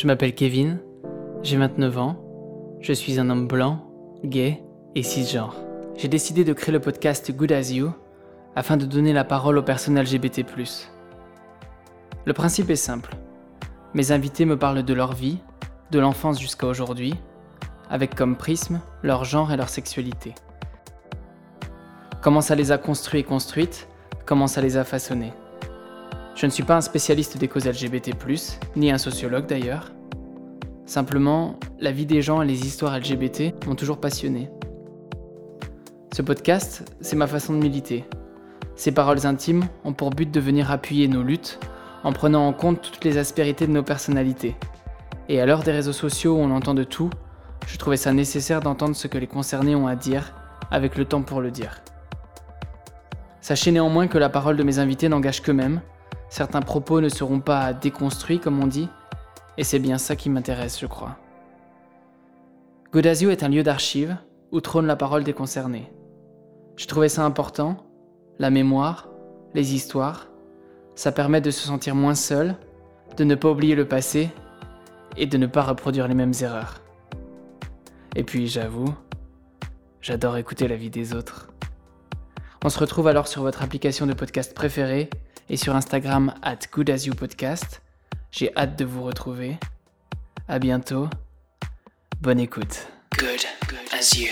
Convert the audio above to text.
Je m'appelle Kevin, j'ai 29 ans, je suis un homme blanc, gay et cisgenre. J'ai décidé de créer le podcast Good As You afin de donner la parole aux personnes LGBT. Le principe est simple. Mes invités me parlent de leur vie, de l'enfance jusqu'à aujourd'hui, avec comme prisme leur genre et leur sexualité. Comment ça les a construits et construites, comment ça les a façonnés. Je ne suis pas un spécialiste des causes LGBT, ni un sociologue d'ailleurs. Simplement, la vie des gens et les histoires LGBT m'ont toujours passionné. Ce podcast, c'est ma façon de militer. Ces paroles intimes ont pour but de venir appuyer nos luttes en prenant en compte toutes les aspérités de nos personnalités. Et à l'heure des réseaux sociaux où on entend de tout, je trouvais ça nécessaire d'entendre ce que les concernés ont à dire, avec le temps pour le dire. Sachez néanmoins que la parole de mes invités n'engage qu'eux-mêmes, certains propos ne seront pas déconstruits comme on dit, et c'est bien ça qui m'intéresse je crois. Godazio est un lieu d'archives où trône la parole des concernés. Je trouvais ça important, la mémoire, les histoires, ça permet de se sentir moins seul, de ne pas oublier le passé et de ne pas reproduire les mêmes erreurs. Et puis j'avoue, j'adore écouter la vie des autres. On se retrouve alors sur votre application de podcast préférée et sur Instagram at goodasyouPodcast. J'ai hâte de vous retrouver. À bientôt. Bonne écoute. Good, as you.